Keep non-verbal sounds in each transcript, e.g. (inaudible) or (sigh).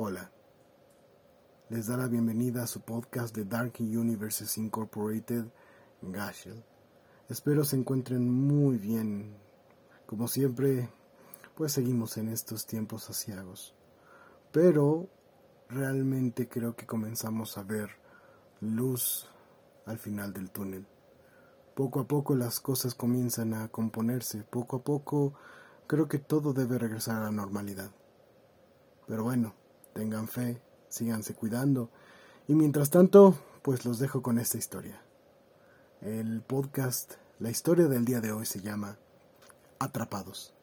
Hola. Les da la bienvenida a su podcast de Dark Universes Incorporated, Gashel. Espero se encuentren muy bien. Como siempre, pues seguimos en estos tiempos asiagos. Pero realmente creo que comenzamos a ver luz al final del túnel. Poco a poco las cosas comienzan a componerse, poco a poco creo que todo debe regresar a la normalidad. Pero bueno, tengan fe, síganse cuidando y mientras tanto, pues los dejo con esta historia. El podcast, la historia del día de hoy se llama Atrapados.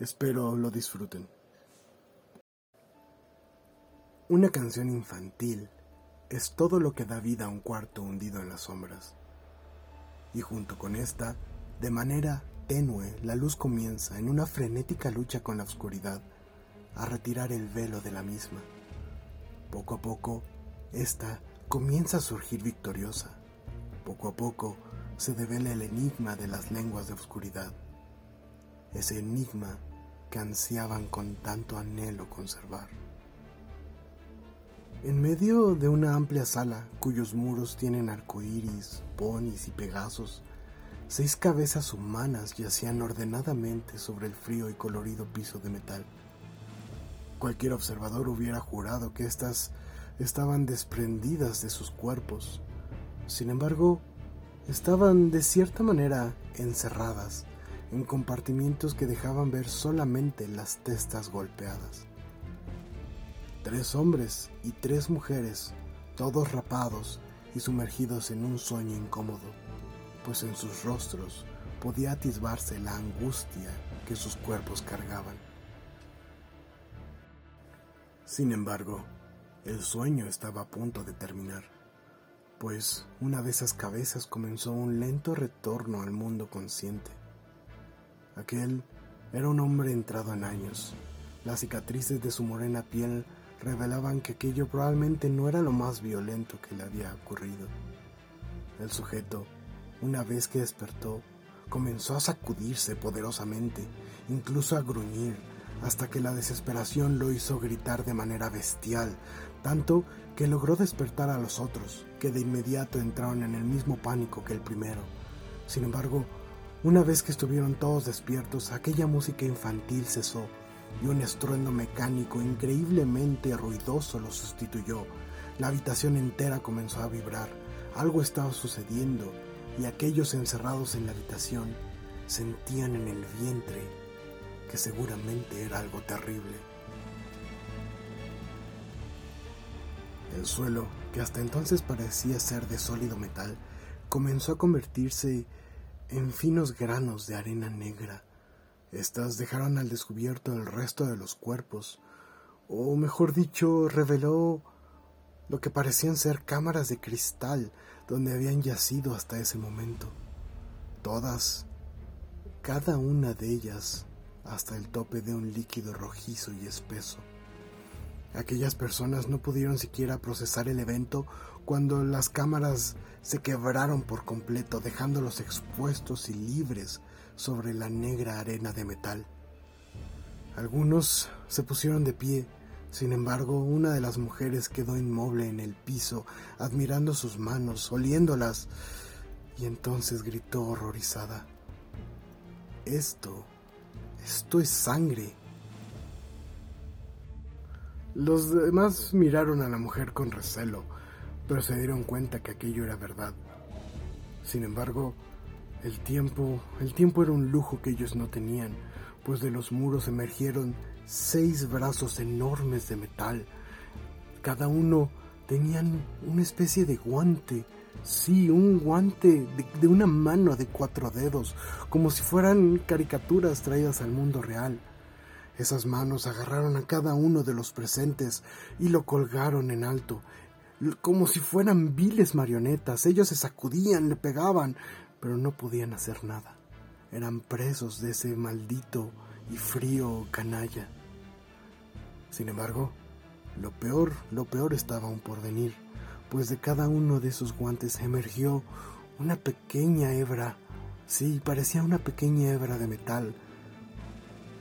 Espero lo disfruten. Una canción infantil es todo lo que da vida a un cuarto hundido en las sombras. Y junto con esta, de manera tenue, la luz comienza, en una frenética lucha con la oscuridad, a retirar el velo de la misma. Poco a poco, esta comienza a surgir victoriosa. Poco a poco se devela el enigma de las lenguas de oscuridad. Ese enigma que ansiaban con tanto anhelo conservar. En medio de una amplia sala cuyos muros tienen arcoíris, ponis y pegasos, seis cabezas humanas yacían ordenadamente sobre el frío y colorido piso de metal. Cualquier observador hubiera jurado que éstas estaban desprendidas de sus cuerpos. Sin embargo, estaban de cierta manera encerradas en compartimientos que dejaban ver solamente las testas golpeadas. Tres hombres y tres mujeres, todos rapados y sumergidos en un sueño incómodo, pues en sus rostros podía atisbarse la angustia que sus cuerpos cargaban. Sin embargo, el sueño estaba a punto de terminar, pues una de esas cabezas comenzó un lento retorno al mundo consciente. Aquel era un hombre entrado en años. Las cicatrices de su morena piel revelaban que aquello probablemente no era lo más violento que le había ocurrido. El sujeto, una vez que despertó, comenzó a sacudirse poderosamente, incluso a gruñir, hasta que la desesperación lo hizo gritar de manera bestial, tanto que logró despertar a los otros, que de inmediato entraron en el mismo pánico que el primero. Sin embargo, una vez que estuvieron todos despiertos, aquella música infantil cesó y un estruendo mecánico increíblemente ruidoso lo sustituyó. La habitación entera comenzó a vibrar. Algo estaba sucediendo y aquellos encerrados en la habitación sentían en el vientre que seguramente era algo terrible. El suelo, que hasta entonces parecía ser de sólido metal, comenzó a convertirse en finos granos de arena negra estas dejaron al descubierto el resto de los cuerpos, o mejor dicho, reveló lo que parecían ser cámaras de cristal donde habían yacido hasta ese momento. Todas, cada una de ellas, hasta el tope de un líquido rojizo y espeso. Aquellas personas no pudieron siquiera procesar el evento cuando las cámaras se quebraron por completo, dejándolos expuestos y libres sobre la negra arena de metal. Algunos se pusieron de pie, sin embargo, una de las mujeres quedó inmóvil en el piso, admirando sus manos, oliéndolas, y entonces gritó horrorizada. Esto, esto es sangre. Los demás miraron a la mujer con recelo, pero se dieron cuenta que aquello era verdad. Sin embargo, el tiempo, el tiempo era un lujo que ellos no tenían, pues de los muros emergieron seis brazos enormes de metal. Cada uno tenían una especie de guante, sí, un guante de, una mano de cuatro dedos, como si fueran caricaturas traídas al mundo real. Esas manos agarraron a cada uno de los presentes y lo colgaron en alto, como si fueran viles marionetas. Ellos se sacudían, le pegaban, pero no podían hacer nada. Eran presos de ese maldito y frío canalla. Sin embargo, lo peor, lo peor estaba aún por venir, pues de cada uno de esos guantes emergió una pequeña hebra. Sí, parecía una pequeña hebra de metal,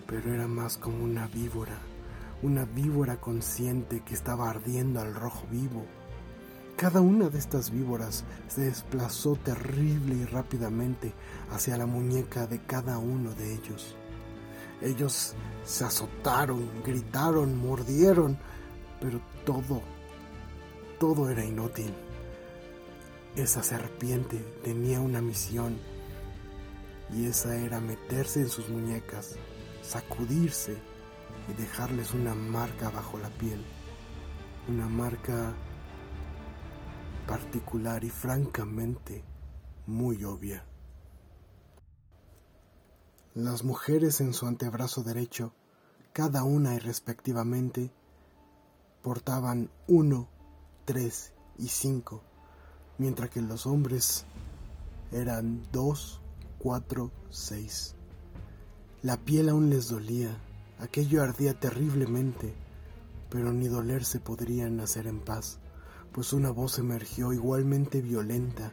pero era más como una víbora, una víbora consciente que estaba ardiendo al rojo vivo. Cada una de estas víboras se desplazó terrible y rápidamente hacia la muñeca de cada uno de ellos. Ellos se azotaron, gritaron, mordieron, pero todo, todo era inútil. Esa serpiente tenía una misión y esa era meterse en sus muñecas, sacudirse y dejarles una marca bajo la piel, una marca particular y francamente muy obvia. Las mujeres en su antebrazo derecho, cada una y respectivamente, portaban uno, tres y cinco, mientras que los hombres eran dos, cuatro, seis. La piel aún les dolía, aquello ardía terriblemente, pero ni dolerse podrían hacer en paz, pues una voz emergió igualmente violenta.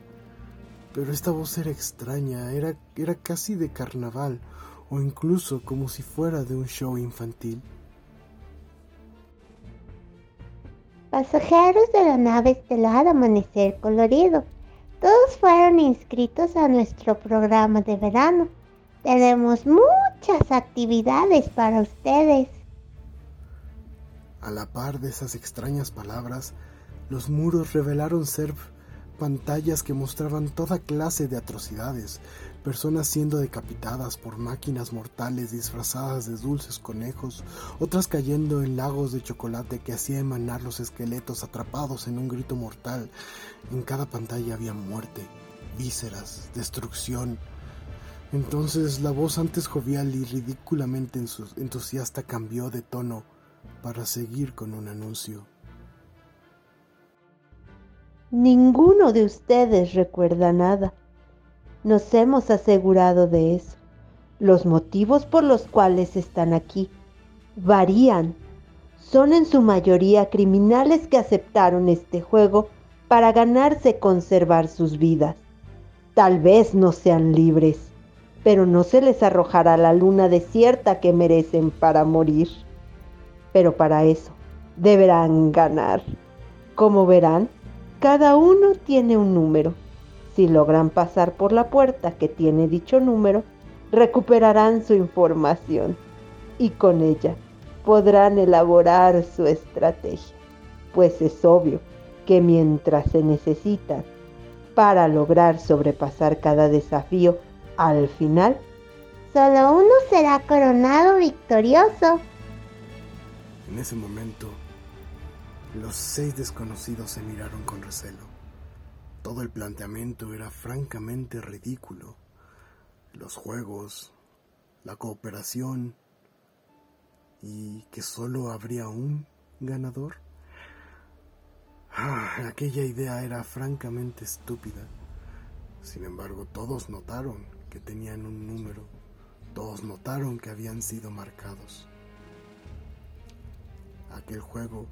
Pero esta voz era extraña, era, era casi de carnaval, o incluso como si fuera de un show infantil. Pasajeros de la nave estelar Amanecer Colorido, todos fueron inscritos a nuestro programa de verano. Tenemos muchas actividades para ustedes. A la par de esas extrañas palabras, los muros revelaron ser pantallas que mostraban toda clase de atrocidades, personas siendo decapitadas por máquinas mortales disfrazadas de dulces conejos, otras cayendo en lagos de chocolate que hacía emanar los esqueletos atrapados en un grito mortal. En cada pantalla había muerte, vísceras, destrucción. Entonces la voz antes jovial y ridículamente entusiasta cambió de tono para seguir con un anuncio. Ninguno de ustedes recuerda nada. Nos hemos asegurado de eso. Los motivos por los cuales están aquí varían. Son en su mayoría criminales que aceptaron este juego para ganarse conservar sus vidas. Tal vez no sean libres, pero no se les arrojará la luna desierta que merecen para morir. Pero para eso deberán ganar. Como verán, cada uno tiene un número. Si logran pasar por la puerta que tiene dicho número, recuperarán su información y con ella podrán elaborar su estrategia, pues es obvio que mientras se necesitan para lograr sobrepasar cada desafío, al final, solo uno será coronado victorioso. En ese momento, los seis desconocidos se miraron con recelo. Todo el planteamiento era francamente ridículo. Los juegos, la cooperación y que solo habría un ganador. Ah, aquella idea era francamente estúpida. Sin embargo, todos notaron que tenían un número. Todos notaron que habían sido marcados. Aquel juego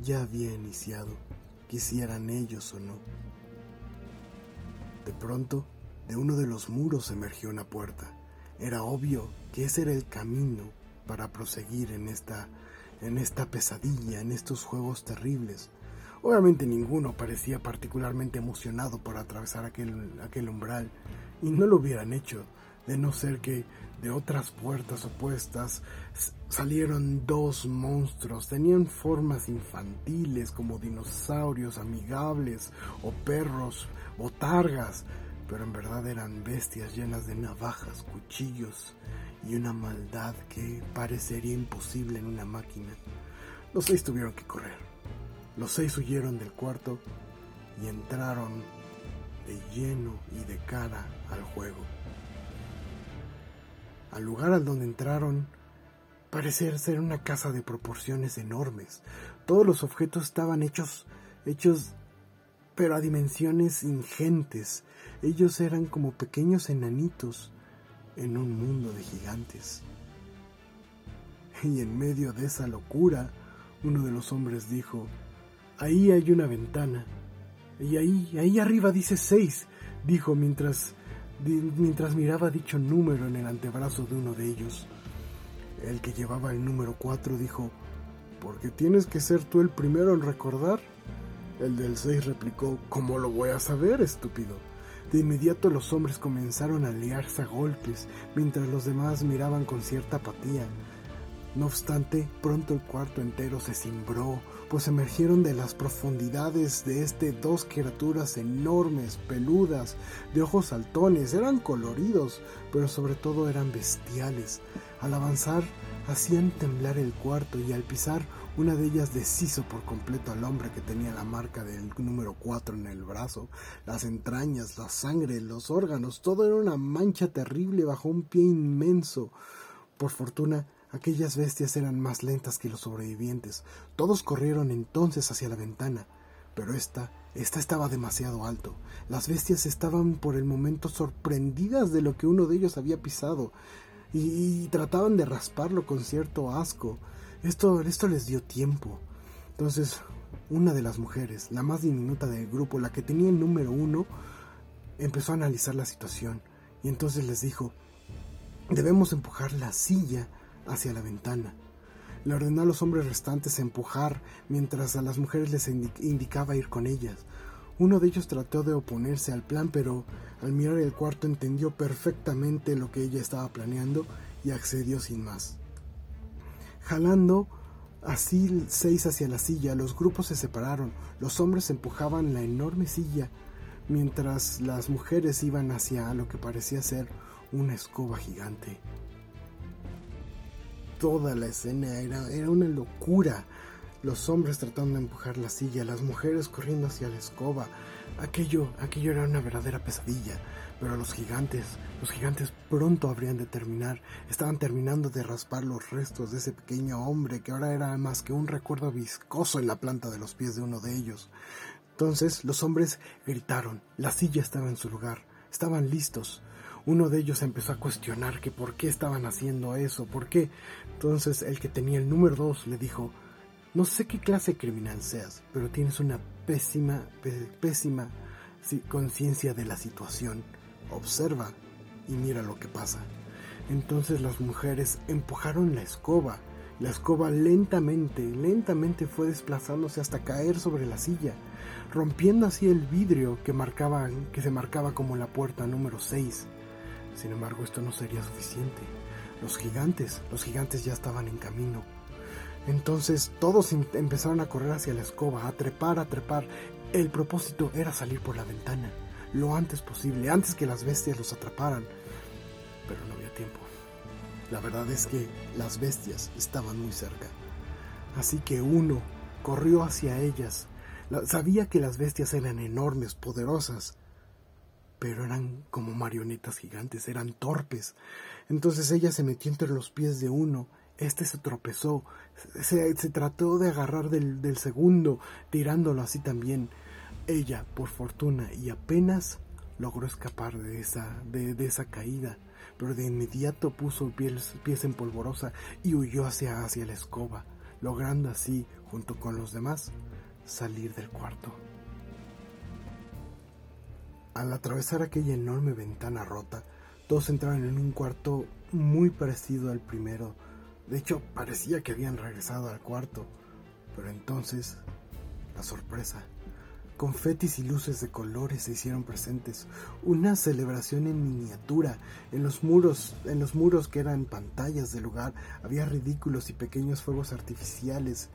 ya había iniciado, quisieran ellos o no. De pronto, de uno de los muros emergió una puerta. Era obvio que ese era el camino para proseguir en esta, en esta pesadilla, en estos juegos terribles. Obviamente ninguno parecía particularmente emocionado por atravesar aquel, aquel umbral, y no lo hubieran hecho, de no ser que de otras puertas opuestas salieron dos monstruos. Tenían formas infantiles como dinosaurios amigables o perros o targas, pero en verdad eran bestias llenas de navajas, cuchillos y una maldad que parecería imposible en una máquina. Los seis tuvieron que correr. Los seis huyeron del cuarto y entraron de lleno y de cara al juego. Al lugar al donde entraron parecía ser una casa de proporciones enormes. Todos los objetos estaban hechos, hechos, pero a dimensiones ingentes. Ellos eran como pequeños enanitos en un mundo de gigantes. Y en medio de esa locura, uno de los hombres dijo, ahí hay una ventana. Y ahí, ahí arriba dice seis, dijo mientras mientras miraba dicho número en el antebrazo de uno de ellos. El que llevaba el número 4 dijo, Porque tienes que ser tú el primero en recordar. El del 6 replicó, ¿cómo lo voy a saber, estúpido? De inmediato los hombres comenzaron a liarse a golpes, mientras los demás miraban con cierta apatía. No obstante, pronto el cuarto entero se cimbró, pues emergieron de las profundidades de este dos criaturas enormes, peludas, de ojos saltones, eran coloridos, pero sobre todo eran bestiales. Al avanzar, hacían temblar el cuarto y al pisar, una de ellas deshizo por completo al hombre que tenía la marca del número 4 en el brazo. Las entrañas, la sangre, los órganos, todo era una mancha terrible bajo un pie inmenso. Por fortuna, Aquellas bestias eran más lentas que los sobrevivientes. Todos corrieron entonces hacia la ventana, pero esta, esta estaba demasiado alto. Las bestias estaban por el momento sorprendidas de lo que uno de ellos había pisado y, y trataban de rasparlo con cierto asco. Esto, esto les dio tiempo. Entonces, una de las mujeres, la más diminuta del grupo, la que tenía el número uno, empezó a analizar la situación y entonces les dijo, debemos empujar la silla hacia la ventana. Le ordenó a los hombres restantes empujar mientras a las mujeres les indicaba ir con ellas. Uno de ellos trató de oponerse al plan, pero al mirar el cuarto entendió perfectamente lo que ella estaba planeando y accedió sin más. Jalando así seis hacia la silla, los grupos se separaron. Los hombres empujaban la enorme silla, mientras las mujeres iban hacia lo que parecía ser una escoba gigante toda la escena, era, era una locura. Los hombres tratando de empujar la silla, las mujeres corriendo hacia la escoba. Aquello, aquello era una verdadera pesadilla. Pero los gigantes, los gigantes pronto habrían de terminar. Estaban terminando de raspar los restos de ese pequeño hombre que ahora era más que un recuerdo viscoso en la planta de los pies de uno de ellos. Entonces los hombres gritaron. La silla estaba en su lugar. Estaban listos. Uno de ellos empezó a cuestionar que por qué estaban haciendo eso, por qué. Entonces el que tenía el número dos le dijo, no sé qué clase criminal seas, pero tienes una pésima, pésima conciencia de la situación. Observa y mira lo que pasa. Entonces las mujeres empujaron la escoba. La escoba lentamente, lentamente fue desplazándose hasta caer sobre la silla, rompiendo así el vidrio que, marcaba, que se marcaba como la puerta número 6. Sin embargo, esto no sería suficiente. Los gigantes, los gigantes ya estaban en camino. Entonces todos em-, empezaron a correr hacia la escoba, a trepar, a trepar. El propósito era salir por la ventana, lo antes posible, antes que las bestias los atraparan. Pero no había tiempo. La verdad es que las bestias estaban muy cerca. Así que uno corrió hacia ellas. Sabía que las bestias eran enormes, poderosas, pero eran como marionetas gigantes, eran torpes. Entonces ella se metió entre los pies de uno, este se tropezó, se, trató de agarrar del, segundo, tirándolo así también. Ella, por fortuna, y apenas logró escapar de esa, de, esa caída, pero de inmediato puso pies, pies en polvorosa y huyó hacia, hacia la escoba, logrando así, junto con los demás, salir del cuarto. Al atravesar aquella enorme ventana rota, todos entraron en un cuarto muy parecido al primero. De hecho, parecía que habían regresado al cuarto. Pero entonces, la sorpresa. Confetis y luces de colores se hicieron presentes. Una celebración en miniatura. En los muros, en los muros que eran pantallas del lugar, había ridículos y pequeños fuegos artificiales.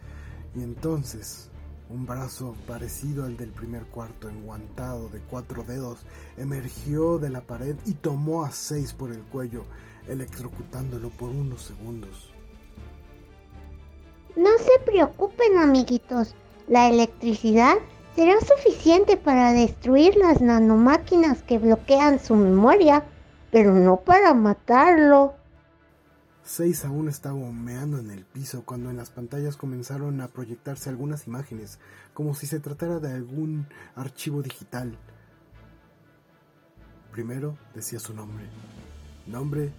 Y entonces, un brazo parecido al del primer cuarto, enguantado de cuatro dedos, emergió de la pared y tomó a seis por el cuello, electrocutándolo por unos segundos. No se preocupen, amiguitos. La electricidad será suficiente para destruir las nanomáquinas que bloquean su memoria, pero no para matarlo. Seis aún estaba humeando en el piso cuando en las pantallas comenzaron a proyectarse algunas imágenes, como si se tratara de algún archivo digital. Primero decía su nombre. Nombre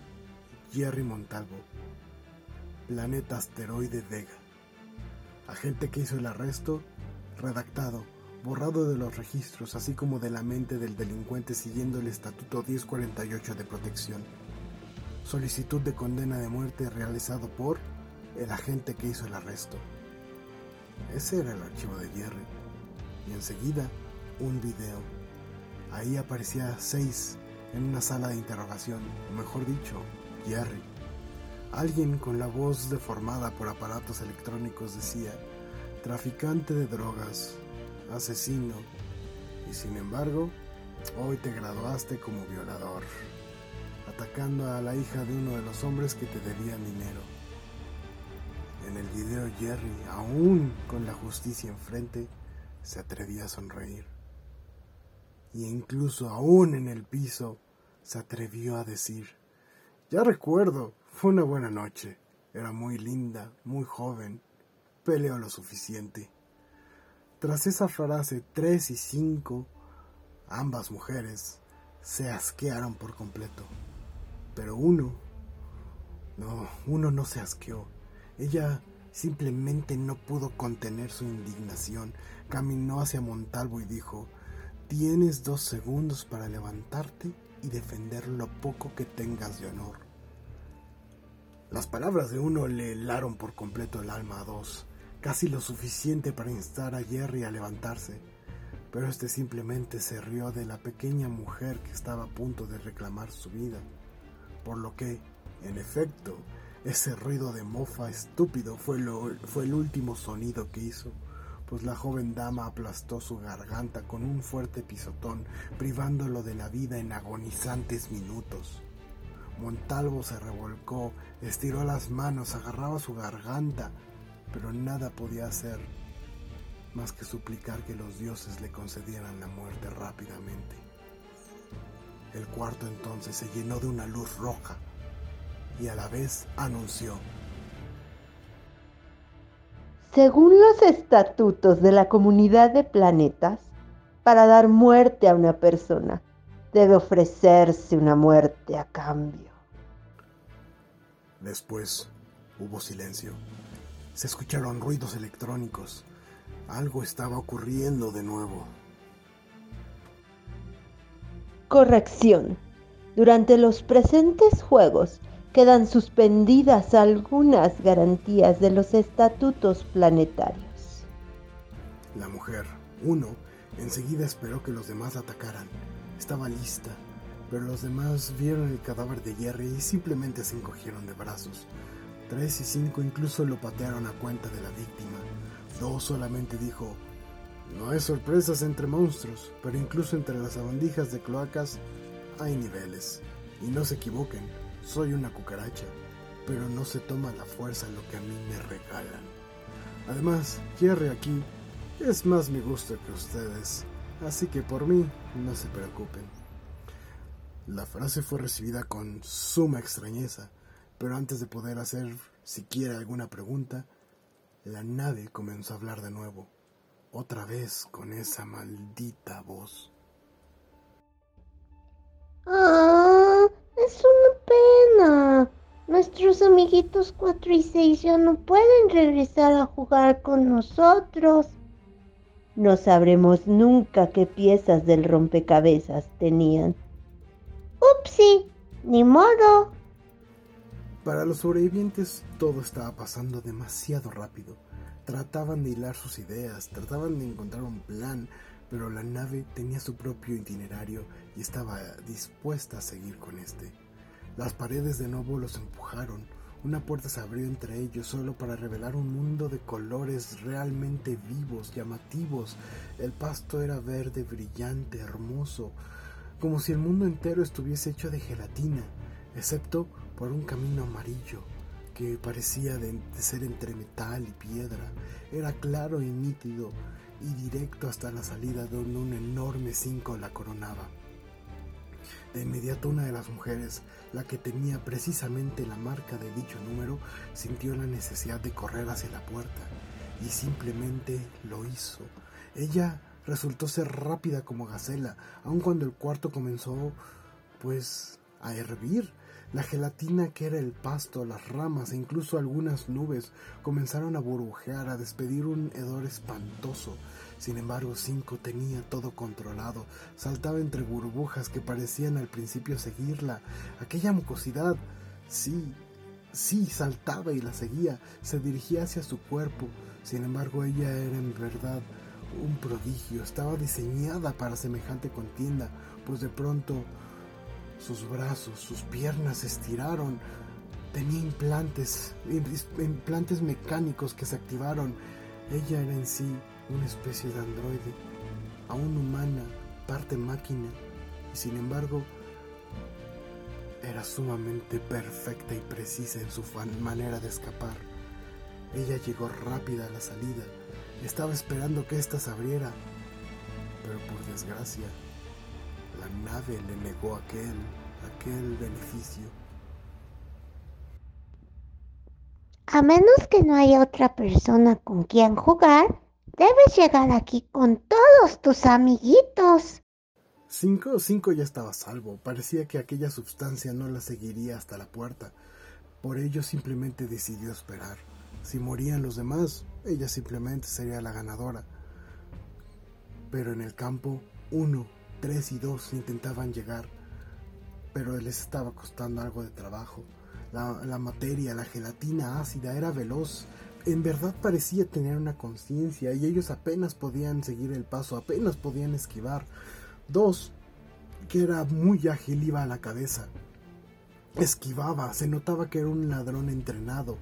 Jerry Montalvo. Planeta asteroide Vega. Agente que hizo el arresto, redactado, borrado de los registros, así como de la mente del delincuente siguiendo el Estatuto 1048 de protección solicitud de condena de muerte realizado por el agente que hizo el arresto. Ese era el archivo de Jerry. Y enseguida, un video. Ahí aparecía seis en una sala de interrogación, o mejor dicho, Jerry. Alguien con la voz deformada por aparatos electrónicos decía, traficante de drogas, asesino, y sin embargo, hoy te graduaste como violador, atacando a la hija de uno de los hombres que te debían dinero. En el video Jerry, aún con la justicia enfrente, se atrevía a sonreír. Y incluso aún en el piso, se atrevió a decir, ya recuerdo, fue una buena noche, era muy linda, muy joven, peleó lo suficiente. Tras esa frase, tres y cinco, ambas mujeres, se asquearon por completo. Pero uno, no, uno no se asqueó. Ella simplemente no pudo contener su indignación. Caminó hacia Montalvo y dijo, tienes dos segundos para levantarte y defender lo poco que tengas de honor. Las palabras de uno le helaron por completo el alma a dos casi lo suficiente para instar a Jerry a levantarse, pero este simplemente se rió de la pequeña mujer que estaba a punto de reclamar su vida, por lo que, en efecto, ese ruido de mofa estúpido fue, fue el último sonido que hizo, pues la joven dama aplastó su garganta con un fuerte pisotón, privándolo de la vida en agonizantes minutos. Montalvo se revolcó, estiró las manos, agarraba su garganta, pero nada podía hacer más que suplicar que los dioses le concedieran la muerte rápidamente. El cuarto entonces se llenó de una luz roja y a la vez anunció. Según los estatutos de la comunidad de planetas, para dar muerte a una persona, debe ofrecerse una muerte a cambio. Después hubo silencio. Se escucharon ruidos electrónicos. Algo estaba ocurriendo de nuevo. Corrección. Durante los presentes juegos quedan suspendidas algunas garantías de los estatutos planetarios. La mujer, uno, enseguida esperó que los demás la atacaran. Estaba lista, pero los demás vieron el cadáver de Jerry y simplemente se encogieron de brazos. Tres y cinco incluso lo patearon a cuenta de la víctima. Dos solamente dijo, no hay sorpresas entre monstruos, pero incluso entre las abandijas de cloacas hay niveles. Y no se equivoquen, soy una cucaracha, pero no se toma la fuerza lo que a mí me regalan. Además, Jerry aquí es más mi gusto que ustedes, así que por mí no se preocupen. La frase fue recibida con suma extrañeza pero antes de poder hacer siquiera alguna pregunta, la nave comenzó a hablar de nuevo, otra vez con esa maldita voz. Ah, es una pena. Nuestros amiguitos 4 y 6 ya no pueden regresar a jugar con nosotros. No sabremos nunca qué piezas del rompecabezas tenían. Upsi, ni modo. Para los sobrevivientes todo estaba pasando demasiado rápido. Trataban de hilar sus ideas, trataban de encontrar un plan, pero la nave tenía su propio itinerario y estaba dispuesta a seguir con este. Las paredes de nuevo los empujaron, una puerta se abrió entre ellos solo para revelar un mundo de colores realmente vivos, llamativos. El pasto era verde, brillante, hermoso, como si el mundo entero estuviese hecho de gelatina, excepto por un camino amarillo que parecía de, ser entre metal y piedra. Era claro y nítido y directo hasta la salida donde un enorme cinco la coronaba. De inmediato una de las mujeres, la que tenía precisamente la marca de dicho número, sintió la necesidad de correr hacia la puerta y simplemente lo hizo. Ella resultó ser rápida como gacela, aun cuando el cuarto comenzó pues a hervir la gelatina que era el pasto, las ramas e incluso algunas nubes comenzaron a burbujear, a despedir un hedor espantoso. Sin embargo, Cinco tenía todo controlado. Saltaba entre burbujas que parecían al principio seguirla. Aquella mucosidad, sí, Sí, saltaba y la seguía, se dirigía hacia su cuerpo. Sin embargo, ella era en verdad un prodigio, estaba diseñada para semejante contienda, pues de pronto sus brazos, sus piernas se estiraron, tenía implantes, implantes mecánicos que se activaron. Ella era en sí una especie de androide, aún humana, parte máquina, y sin embargo era sumamente perfecta y precisa en su manera de escapar. Ella llegó rápida a la salida, estaba esperando que ésta se abriera, pero por desgracia, la nave le negó aquel, aquel beneficio. A menos que no haya otra persona con quien jugar, debes llegar aquí con todos tus amiguitos. Cinco, cinco ya estaba salvo. Parecía que aquella sustancia no la seguiría hasta la puerta. Por ello simplemente decidió esperar. Si morían los demás, ella simplemente sería la ganadora. Pero en el campo, uno, tres y dos intentaban llegar, pero les estaba costando algo de trabajo. La, materia, la gelatina ácida era veloz. En verdad parecía tener una conciencia y ellos apenas podían seguir el paso, apenas podían esquivar. Dos, que era muy ágil, iba a la cabeza. Esquivaba, se notaba que era un ladrón entrenado,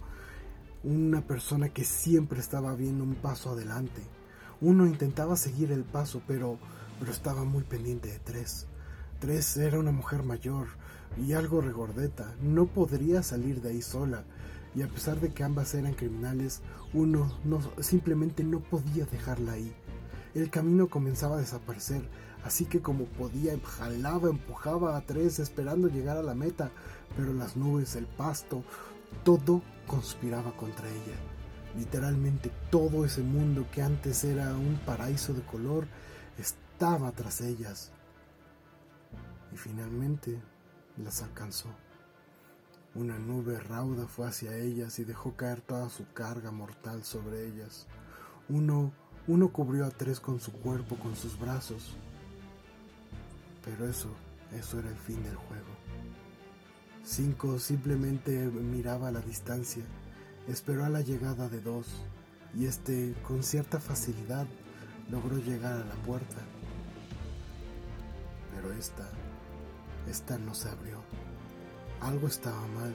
una persona que siempre estaba viendo un paso adelante. Uno intentaba seguir el paso, pero, pero estaba muy pendiente de tres. Tres era una mujer mayor, y algo regordeta, no podría salir de ahí sola, y a pesar de que ambas eran criminales, uno no, simplemente no podía dejarla ahí. El camino comenzaba a desaparecer, así que como podía jalaba, empujaba a tres esperando llegar a la meta, pero las nubes, el pasto, todo conspiraba contra ella. Literalmente todo ese mundo que antes era un paraíso de color estaba tras ellas. Y finalmente las alcanzó. Una nube rauda fue hacia ellas y dejó caer toda su carga mortal sobre ellas. Uno, uno cubrió a tres con su cuerpo, con sus brazos. Pero eso, eso era el fin del juego. Cinco simplemente miraba a la distancia, esperó a la llegada de dos, y este, con cierta facilidad, logró llegar a la puerta. Pero esta esta no se abrió. Algo estaba mal.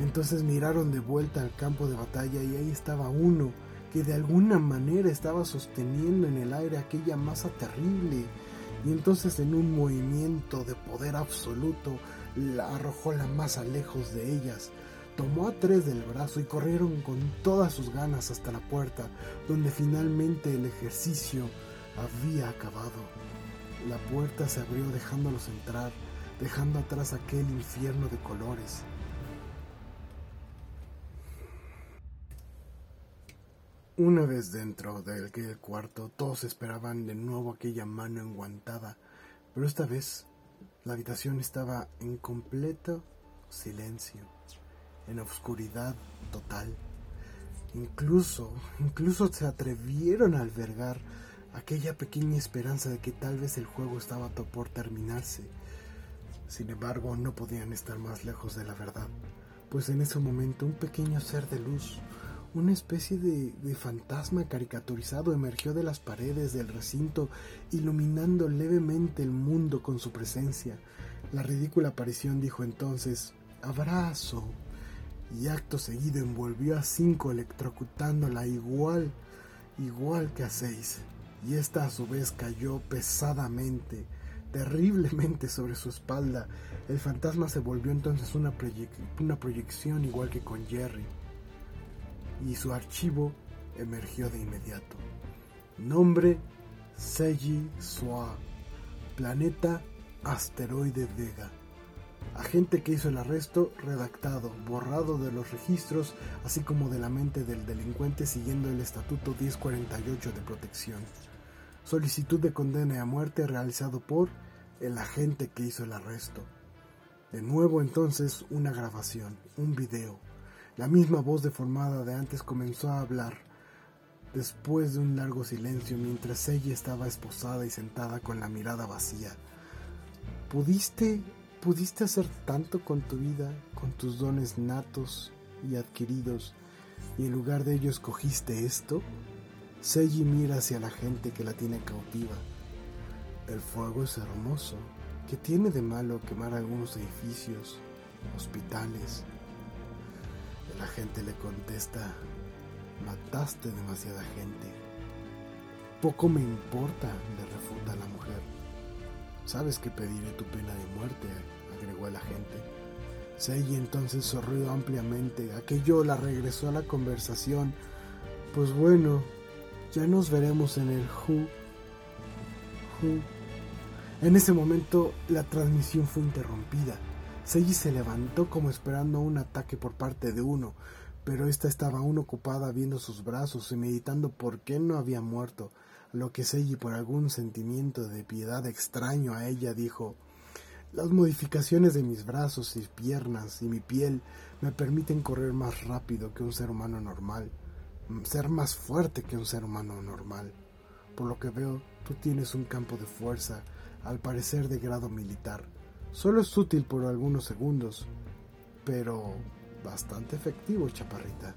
Entonces miraron de vuelta al campo de batalla y ahí estaba uno que de alguna manera estaba sosteniendo en el aire aquella masa terrible. Y entonces en un movimiento de poder absoluto la arrojó la masa lejos de ellas. Tomó a tres del brazo y corrieron con todas sus ganas hasta la puerta, donde finalmente el ejercicio había acabado. La puerta se abrió dejándolos entrar, dejando atrás aquel infierno de colores. Una vez dentro de aquel cuarto, todos esperaban de nuevo aquella mano enguantada, pero esta vez la habitación estaba en completo silencio, en oscuridad total. Incluso, incluso se atrevieron a albergar aquella pequeña esperanza de que tal vez el juego estaba por terminarse. Sin embargo, no podían estar más lejos de la verdad, pues en ese momento un pequeño ser de luz, una especie de, de, fantasma caricaturizado emergió de las paredes del recinto, iluminando levemente el mundo con su presencia. La ridícula aparición dijo entonces, abrazo, y acto seguido envolvió a cinco electrocutándola igual, igual que a seis y ésta a su vez cayó pesadamente, terriblemente sobre su espalda. El fantasma se volvió entonces una, proyección igual que con Jerry, y su archivo emergió de inmediato. Nombre Seiji Soa, planeta asteroide Vega. Agente que hizo el arresto, redactado, borrado de los registros, así como de la mente del delincuente siguiendo el Estatuto 1048 de protección. Solicitud de condena a muerte realizado por el agente que hizo el arresto. De nuevo entonces una grabación, un video. La misma voz deformada de antes comenzó a hablar. Después de un largo silencio mientras ella estaba esposada y sentada con la mirada vacía. ¿Pudiste pudiste hacer tanto con tu vida, con tus dones natos y adquiridos, y en lugar de ello escogiste esto? Seiji mira hacia la gente que la tiene cautiva. El fuego es hermoso. ¿Qué tiene de malo quemar algunos edificios, hospitales? La gente le contesta, mataste demasiada gente. Poco me importa, le refuta la mujer. Sabes que pediré tu pena de muerte, agregó el agente. Seiji entonces sonrió ampliamente. Aquello la regresó a la conversación. Pues bueno, ya nos veremos en el Who. Who. En ese momento la transmisión fue interrumpida. Seiji se levantó como esperando un ataque por parte de uno, pero ésta estaba aún ocupada viendo sus brazos y meditando por qué no había muerto lo que Seiji por algún sentimiento de piedad extraño a ella dijo Las modificaciones de mis brazos y piernas y mi piel me permiten correr más rápido que un ser humano normal, ser más fuerte que un ser humano normal. Por lo que veo, tú tienes un campo de fuerza, al parecer de grado militar. Solo es útil por algunos segundos, pero bastante efectivo, chaparrita.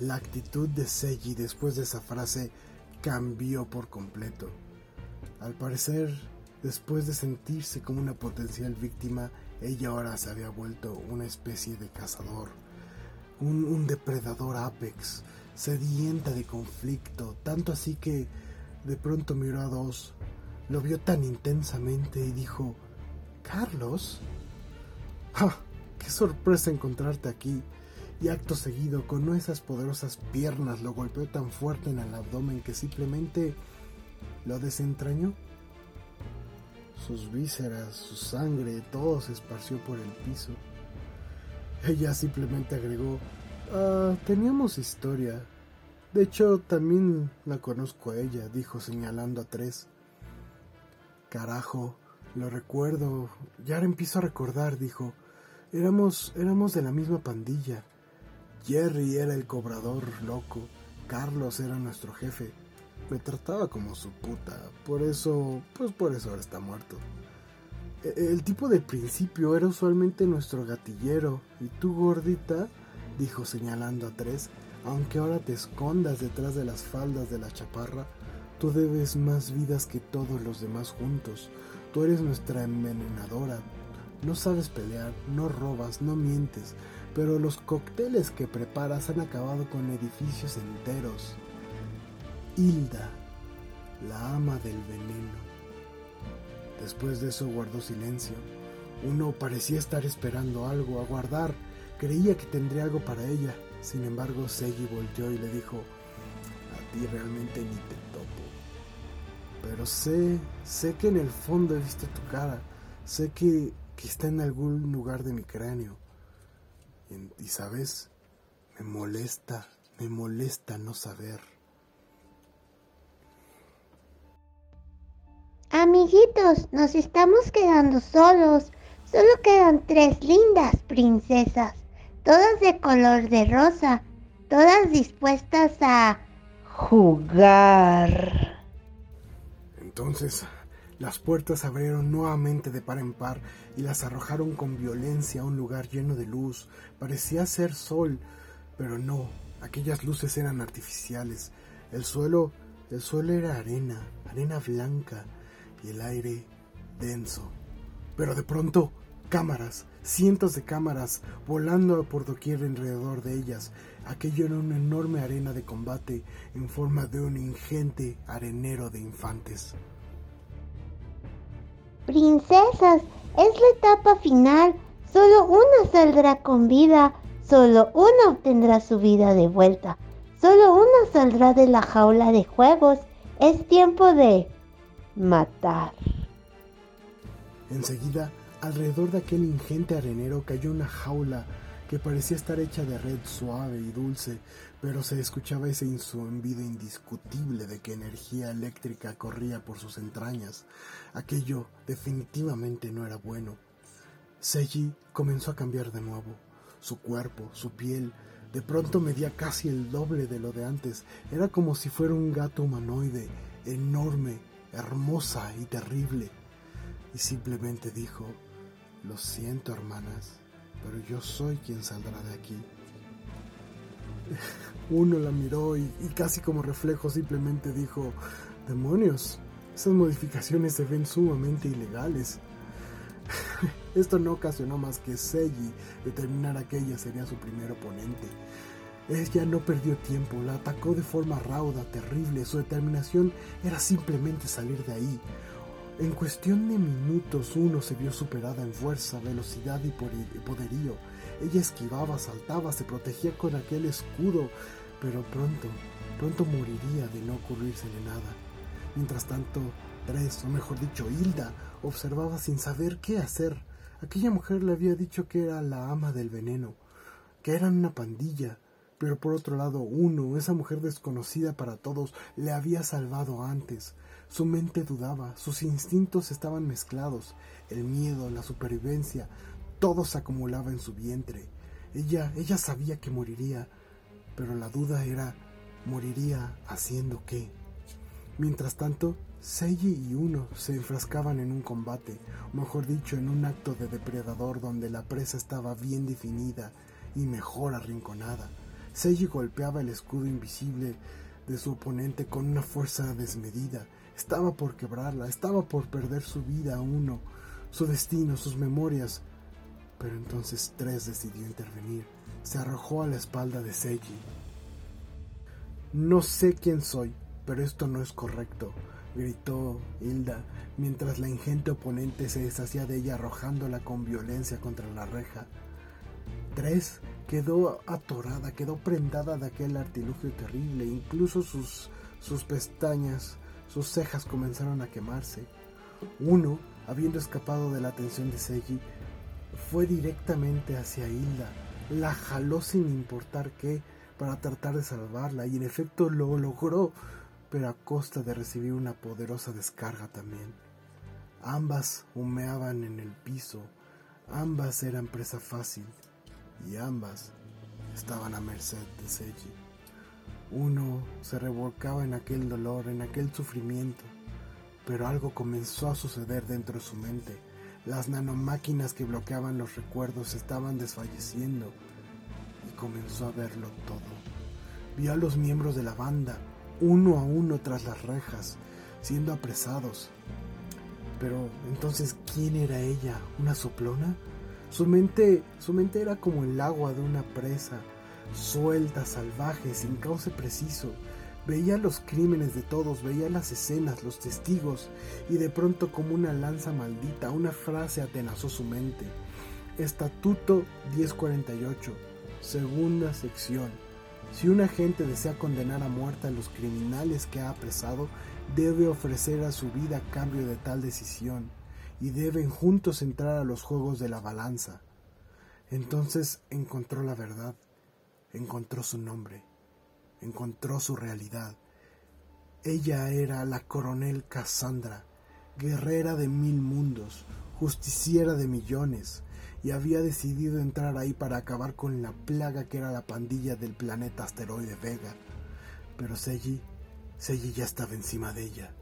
La actitud de Seiji después de esa frase cambió por completo. Al parecer, después de sentirse como una potencial víctima, ella ahora se había vuelto una especie de cazador, un, depredador apex, sedienta de conflicto, tanto así que de pronto miró a dos, lo vio tan intensamente y dijo, Carlos, ¡Ah! ¡Qué sorpresa encontrarte aquí! y acto seguido, con esas poderosas piernas, lo golpeó tan fuerte en el abdomen que simplemente lo desentrañó. Sus vísceras, su sangre, todo se esparció por el piso. Ella simplemente agregó, ah, teníamos historia. De hecho, también la conozco a ella, dijo señalando a tres. Carajo, lo recuerdo. Ya empiezo a recordar, dijo. Éramos, éramos de la misma pandilla. Jerry era el cobrador loco, Carlos era nuestro jefe. Me trataba como su puta, por eso, pues por eso ahora está muerto. E, el tipo del principio era usualmente nuestro gatillero, y tú gordita, dijo señalando a tres, aunque ahora te escondas detrás de las faldas de la chaparra, tú debes más vidas que todos los demás juntos. Tú eres nuestra envenenadora. No sabes pelear, no robas, no mientes, pero los cócteles que preparas han acabado con edificios enteros. Hilda, la ama del veneno. Después de eso guardó silencio. Uno parecía estar esperando algo, aguardar. Creía que tendría algo para ella. Sin embargo, Seiji volteó y le dijo, a ti realmente ni te topo. Pero sé, sé que en el fondo he visto tu cara. Sé que, que está en algún lugar de mi cráneo. Y, sabes, me molesta, me molesta no saber. Amiguitos, nos estamos quedando solos. Solo quedan tres lindas princesas, todas de color de rosa, todas dispuestas a jugar. Entonces, las puertas se abrieron nuevamente de par en par y las arrojaron con violencia a un lugar lleno de luz. Parecía ser sol, pero no, aquellas luces eran artificiales. El suelo, el suelo era arena, arena blanca y el aire denso. Pero de pronto, cámaras, cientos de cámaras volando por doquier alrededor de ellas. Aquello era una enorme arena de combate en forma de un ingente arenero de infantes. Princesas, es la etapa final. Solo una saldrá con vida. Solo una obtendrá su vida de vuelta. Solo una saldrá de la jaula de juegos. Es tiempo de matar. Enseguida, alrededor de aquel ingente arenero cayó una jaula que parecía estar hecha de red suave y dulce, pero se escuchaba ese zumbido indiscutible de que energía eléctrica corría por sus entrañas. Aquello definitivamente no era bueno. Seiji comenzó a cambiar de nuevo. Su cuerpo, su piel, de pronto medía casi el doble de lo de antes. Era como si fuera un gato humanoide, enorme, hermosa y terrible. y simplemente dijo, lo siento hermanas, pero yo soy quien saldrá de aquí. (laughs) Uno la miró y, casi como reflejo simplemente dijo, demonios, esas modificaciones se ven sumamente ilegales. (laughs) Esto no ocasionó más que Seiji determinar que ella sería su primer oponente. Ella no perdió tiempo, la atacó de forma rauda, terrible. Su determinación era simplemente salir de ahí. En cuestión de minutos uno se vio superada en fuerza, velocidad y poderío. Ella esquivaba, saltaba, se protegía con aquel escudo, pero pronto, pronto moriría de no ocurrírsele nada. Mientras tanto, Tres, o mejor dicho, Hilda, observaba sin saber qué hacer. Aquella mujer le había dicho que era la ama del veneno, que eran una pandilla, pero por otro lado, uno, esa mujer desconocida para todos, le había salvado antes. Su mente dudaba, sus instintos estaban mezclados, el miedo, la supervivencia, todo se acumulaba en su vientre. Ella, ella sabía que moriría, pero la duda era, ¿moriría haciendo qué? Mientras tanto, Seiji y Uno se enfrascaban en un combate, mejor dicho, en un acto de depredador donde la presa estaba bien definida y mejor arrinconada. Seiji golpeaba el escudo invisible de su oponente con una fuerza desmedida. Estaba por quebrarla, estaba por perder su vida a uno, su destino, sus memorias. Pero entonces Tres decidió intervenir. Se arrojó a la espalda de Seiji. No sé quién soy, pero esto no es correcto, gritó Hilda, mientras la ingente oponente se deshacía de ella arrojándola con violencia contra la reja. Tres quedó atorada, quedó prendada de aquel artilugio terrible, incluso sus, sus pestañas, sus cejas comenzaron a quemarse. Uno, habiendo escapado de la atención de Seiji, fue directamente hacia Hilda, la jaló sin importar qué para tratar de salvarla y en efecto lo logró, pero a costa de recibir una poderosa descarga también. Ambas humeaban en el piso, ambas eran presa fácil y ambas estaban a merced de Seiji. Uno se revolcaba en aquel dolor, en aquel sufrimiento, pero algo comenzó a suceder dentro de su mente. Las nanomáquinas que bloqueaban los recuerdos estaban desfalleciendo y comenzó a verlo todo. Vio a los miembros de la banda, uno a uno tras las rejas, siendo apresados. Pero entonces, ¿quién era ella? ¿Una soplona? Su mente, su mente era como el agua de una presa, suelta, salvaje, sin cauce preciso. Veía los crímenes de todos, veía las escenas, los testigos, y de pronto como una lanza maldita, una frase atenazó su mente. Estatuto 1048, segunda sección. Si un agente desea condenar a muerte a los criminales que ha apresado, debe ofrecer a su vida a cambio de tal decisión y deben juntos entrar a los juegos de la balanza. Entonces encontró la verdad, encontró su nombre, encontró su realidad. Ella era la coronel Cassandra, guerrera de mil mundos, justiciera de millones, y había decidido entrar ahí para acabar con la plaga que era la pandilla del planeta asteroide Vega. Pero Seiji, Seiji ya estaba encima de ella.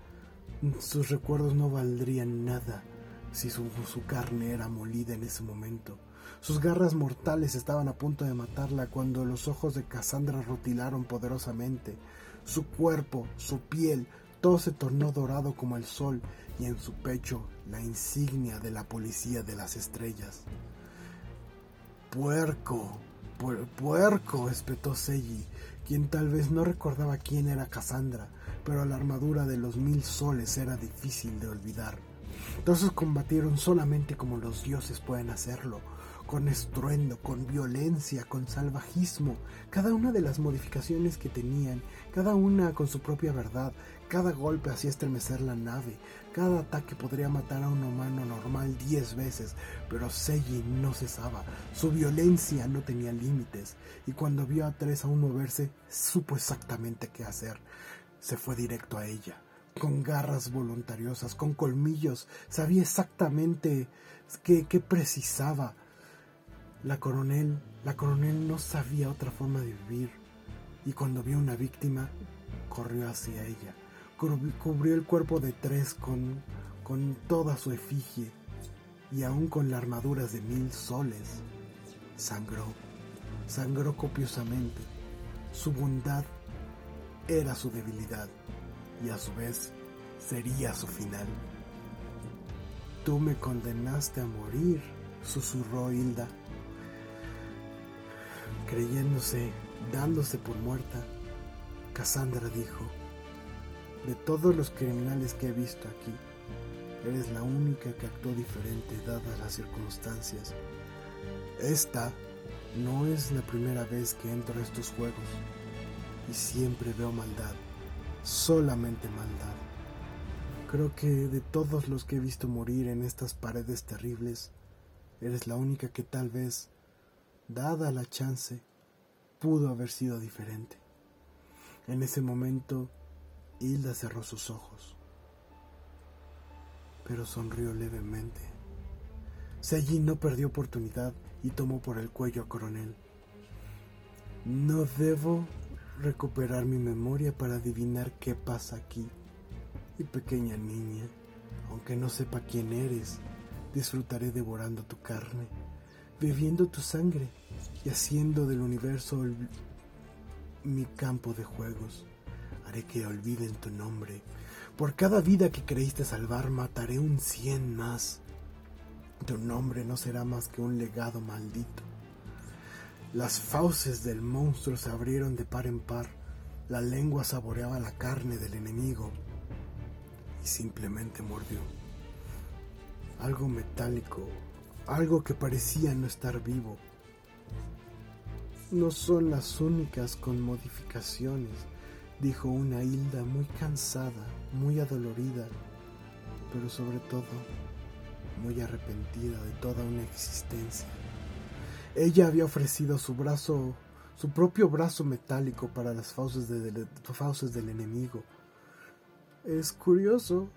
Sus recuerdos no valdrían nada si su, carne era molida en ese momento. Sus garras mortales estaban a punto de matarla cuando los ojos de Cassandra rutilaron poderosamente. Su cuerpo, su piel, todo se tornó dorado como el sol y en su pecho la insignia de la policía de las estrellas. Puerco, puerco, espetó Seiji, quien tal vez no recordaba quién era Cassandra, pero la armadura de los mil soles era difícil de olvidar. Entonces combatieron solamente como los dioses pueden hacerlo, con estruendo, con violencia, con salvajismo, cada una de las modificaciones que tenían, cada una con su propia verdad, cada golpe hacía estremecer la nave, cada ataque podría matar a un humano normal diez veces, pero Seiji no cesaba, su violencia no tenía límites, y cuando vio a tres aún moverse, supo exactamente qué hacer, se fue directo a ella con garras voluntariosas, con colmillos, sabía exactamente qué, precisaba. La coronel, la coronel no sabía otra forma de vivir y cuando vio una víctima corrió hacia ella. Cubrió el cuerpo de tres con, con toda su efigie y aún con las armaduras de mil soles, sangró, sangró copiosamente. Su bondad era su debilidad y a su vez sería su final. Tú me condenaste a morir, susurró Hilda, creyéndose, dándose por muerta. Cassandra dijo, de todos los criminales que he visto aquí, eres la única que actuó diferente dadas las circunstancias. Esta no es la primera vez que entro a estos juegos y siempre veo maldad, solamente maldad. Creo que de todos los que he visto morir en estas paredes terribles, eres la única que tal vez, dada la chance, pudo haber sido diferente. En ese momento, Hilda cerró sus ojos, pero sonrió levemente. Seiji no perdió oportunidad y tomó por el cuello a Coronel. No debo recuperar mi memoria para adivinar qué pasa aquí. Y pequeña niña, aunque no sepa quién eres, disfrutaré devorando tu carne, bebiendo tu sangre y haciendo del universo mi campo de juegos. Haré que olviden tu nombre. Por cada vida que creíste salvar, mataré un cien más. Tu nombre no será más que un legado maldito. Las fauces del monstruo se abrieron de par en par, la lengua saboreaba la carne del enemigo y simplemente mordió. Algo metálico, algo que parecía no estar vivo. No son las únicas con modificaciones, dijo una Hilda muy cansada, muy adolorida, pero sobre todo muy arrepentida de toda una existencia. Ella había ofrecido su brazo, su propio brazo metálico para las fauces, fauces del enemigo. Es curioso,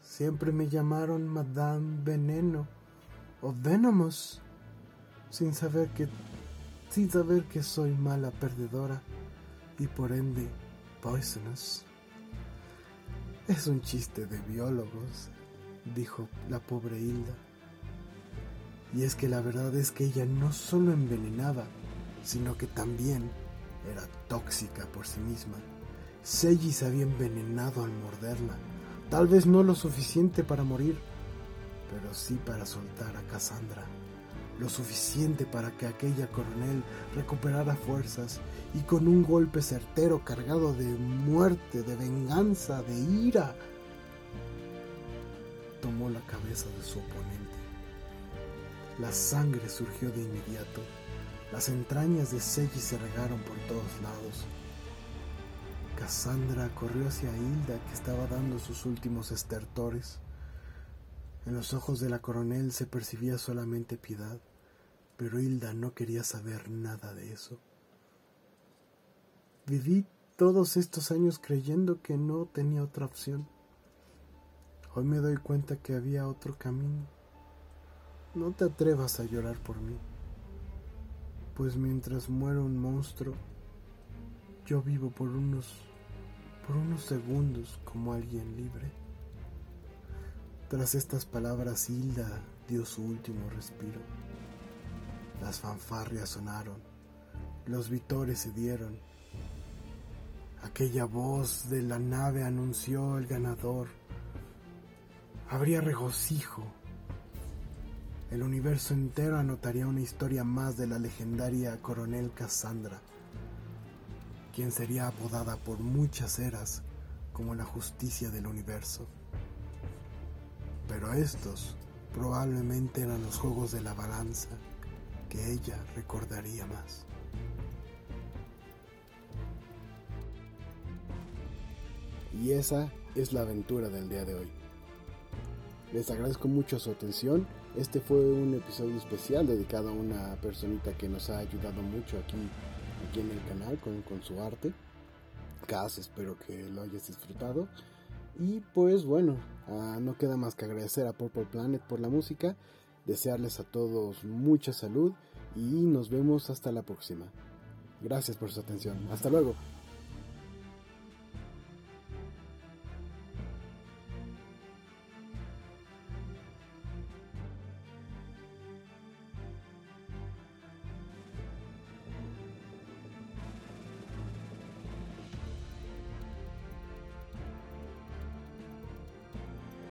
siempre me llamaron Madame Veneno o Venomous, sin saber que, sin saber que soy mala perdedora y por ende poisonous. Es un chiste de biólogos, dijo la pobre Hilda. Y es que la verdad es que ella no solo envenenaba, sino que también era tóxica por sí misma. Seiji se había envenenado al morderla, tal vez no lo suficiente para morir, pero sí para soltar a Cassandra, lo suficiente para que aquella coronel recuperara fuerzas y con un golpe certero cargado de muerte, de venganza, de ira, tomó la cabeza de su oponente. La sangre surgió de inmediato. Las entrañas de Seiji se regaron por todos lados. Cassandra corrió hacia Hilda, que estaba dando sus últimos estertores. En los ojos de la coronel se percibía solamente piedad, pero Hilda no quería saber nada de eso. Viví todos estos años creyendo que no tenía otra opción. Hoy me doy cuenta que había otro camino. No te atrevas a llorar por mí, pues mientras muera un monstruo, yo vivo por unos por unos segundos como alguien libre. Tras estas palabras, Hilda dio su último respiro. Las fanfarrias sonaron, los vitores se dieron. Aquella voz de la nave anunció el ganador. Habría regocijo el universo entero anotaría una historia más de la legendaria coronel Cassandra, quien sería apodada por muchas eras como la justicia del universo. Pero estos probablemente eran los juegos de la balanza que ella recordaría más. Y esa es la aventura del día de hoy. Les agradezco mucho su atención este fue un episodio especial dedicado a una personita que nos ha ayudado mucho aquí, aquí en el canal con, con su arte. Cas, espero que lo hayas disfrutado. Y pues bueno, ah, no queda más que agradecer a Purple Planet por la música, desearles a todos mucha salud y nos vemos hasta la próxima. Gracias por su atención. Hasta luego.